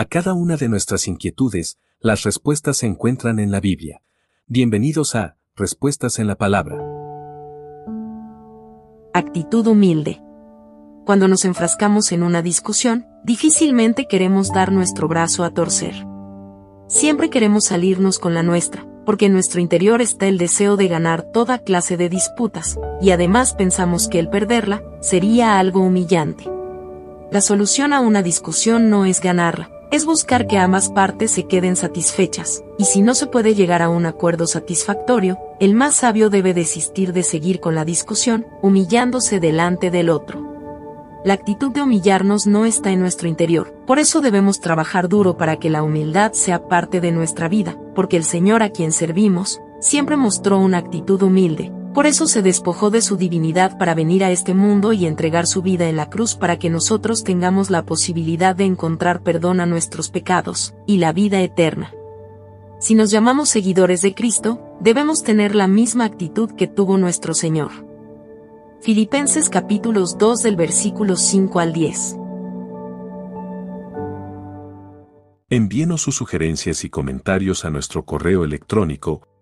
A cada una de nuestras inquietudes, las respuestas se encuentran en la Biblia. Bienvenidos a Respuestas en la Palabra. Actitud humilde. Cuando nos enfrascamos en una discusión, difícilmente queremos dar nuestro brazo a torcer. Siempre queremos salirnos con la nuestra, porque en nuestro interior está el deseo de ganar toda clase de disputas, y además pensamos que el perderla sería algo humillante. La solución a una discusión no es ganarla, es buscar que ambas partes se queden satisfechas, y si no se puede llegar a un acuerdo satisfactorio, el más sabio debe desistir de seguir con la discusión, humillándose delante del otro. La actitud de humillarnos no está en nuestro interior, por eso debemos trabajar duro para que la humildad sea parte de nuestra vida, porque el Señor a quien servimos, siempre mostró una actitud humilde, por eso se despojó de su divinidad para venir a este mundo y entregar su vida en la cruz para que nosotros tengamos la posibilidad de encontrar perdón a nuestros pecados, y la vida eterna. Si nos llamamos seguidores de Cristo, debemos tener la misma actitud que tuvo nuestro Señor. Filipenses capítulos 2 del versículo 5 al 10. Envíenos sus sugerencias y comentarios a nuestro correo electrónico